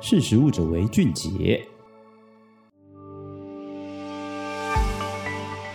识食物者为俊杰。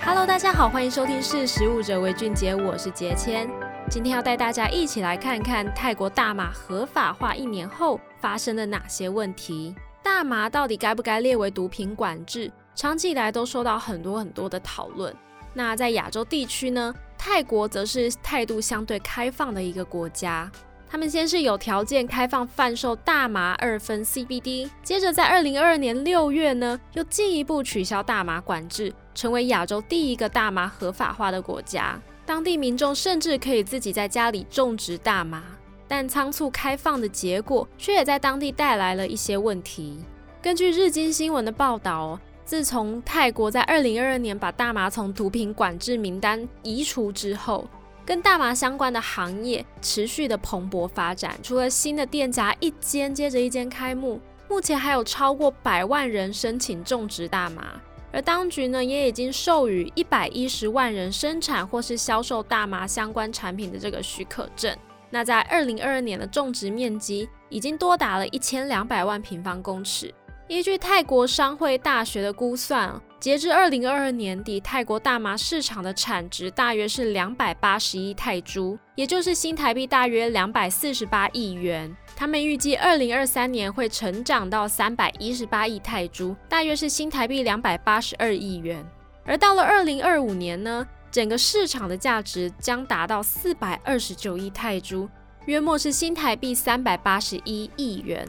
Hello，大家好，欢迎收听《识食物者为俊杰》，我是杰谦。今天要带大家一起来看看泰国大麻合法化一年后发生了哪些问题。大麻到底该不该列为毒品管制？长期以来都受到很多很多的讨论。那在亚洲地区呢，泰国则是态度相对开放的一个国家。他们先是有条件开放贩售大麻二酚 CBD，接着在二零二二年六月呢，又进一步取消大麻管制，成为亚洲第一个大麻合法化的国家。当地民众甚至可以自己在家里种植大麻，但仓促开放的结果，却也在当地带来了一些问题。根据日经新闻的报道，自从泰国在二零二二年把大麻从毒品管制名单移除之后，跟大麻相关的行业持续的蓬勃发展，除了新的店家一间接着一间开幕，目前还有超过百万人申请种植大麻，而当局呢也已经授予一百一十万人生产或是销售大麻相关产品的这个许可证。那在二零二二年的种植面积已经多达了一千两百万平方公尺。依据泰国商会大学的估算，截至二零二二年底，泰国大麻市场的产值大约是两百八十亿泰铢，也就是新台币大约两百四十八亿元。他们预计二零二三年会成长到三百一十八亿泰铢，大约是新台币两百八十二亿元。而到了二零二五年呢，整个市场的价值将达到四百二十九亿泰铢，约莫是新台币三百八十一亿元。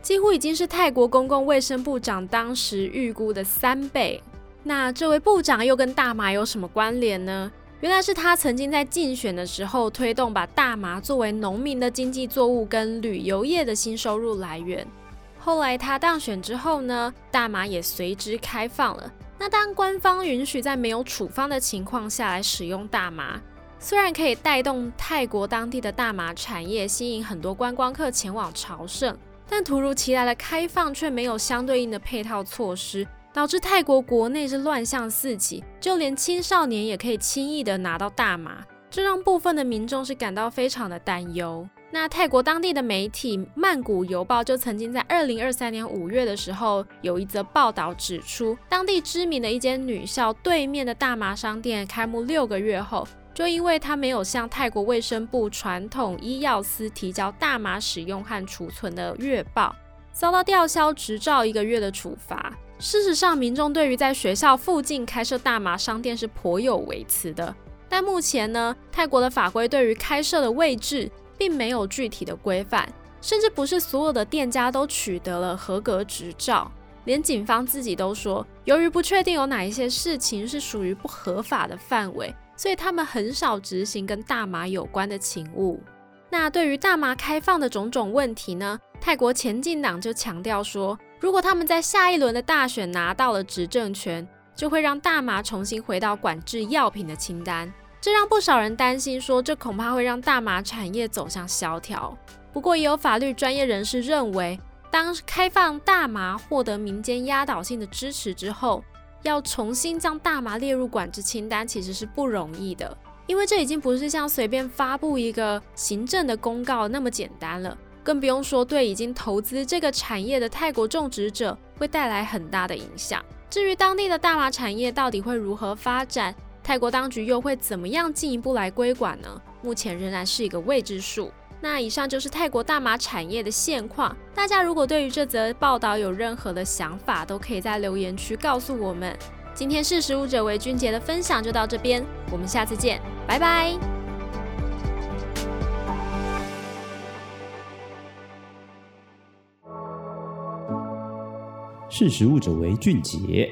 几乎已经是泰国公共卫生部长当时预估的三倍。那这位部长又跟大麻有什么关联呢？原来是他曾经在竞选的时候推动把大麻作为农民的经济作物跟旅游业的新收入来源。后来他当选之后呢，大麻也随之开放了。那当官方允许在没有处方的情况下来使用大麻，虽然可以带动泰国当地的大麻产业，吸引很多观光客前往朝圣。但突如其来的开放却没有相对应的配套措施，导致泰国国内是乱象四起，就连青少年也可以轻易的拿到大麻，这让部分的民众是感到非常的担忧。那泰国当地的媒体《曼谷邮报》就曾经在二零二三年五月的时候，有一则报道指出，当地知名的一间女校对面的大麻商店开幕六个月后。就因为他没有向泰国卫生部传统医药司提交大麻使用和储存的月报，遭到吊销执照一个月的处罚。事实上，民众对于在学校附近开设大麻商店是颇有微词的。但目前呢，泰国的法规对于开设的位置并没有具体的规范，甚至不是所有的店家都取得了合格执照。连警方自己都说，由于不确定有哪一些事情是属于不合法的范围。所以他们很少执行跟大麻有关的勤务。那对于大麻开放的种种问题呢，泰国前进党就强调说，如果他们在下一轮的大选拿到了执政权，就会让大麻重新回到管制药品的清单。这让不少人担心说，这恐怕会让大麻产业走向萧条。不过，也有法律专业人士认为，当开放大麻获得民间压倒性的支持之后，要重新将大麻列入管制清单，其实是不容易的，因为这已经不是像随便发布一个行政的公告那么简单了，更不用说对已经投资这个产业的泰国种植者会带来很大的影响。至于当地的大麻产业到底会如何发展，泰国当局又会怎么样进一步来规管呢？目前仍然是一个未知数。那以上就是泰国大麻产业的现况。大家如果对于这则报道有任何的想法，都可以在留言区告诉我们。今天识食物者为俊杰的分享就到这边，我们下次见，拜拜。识时务者为俊杰。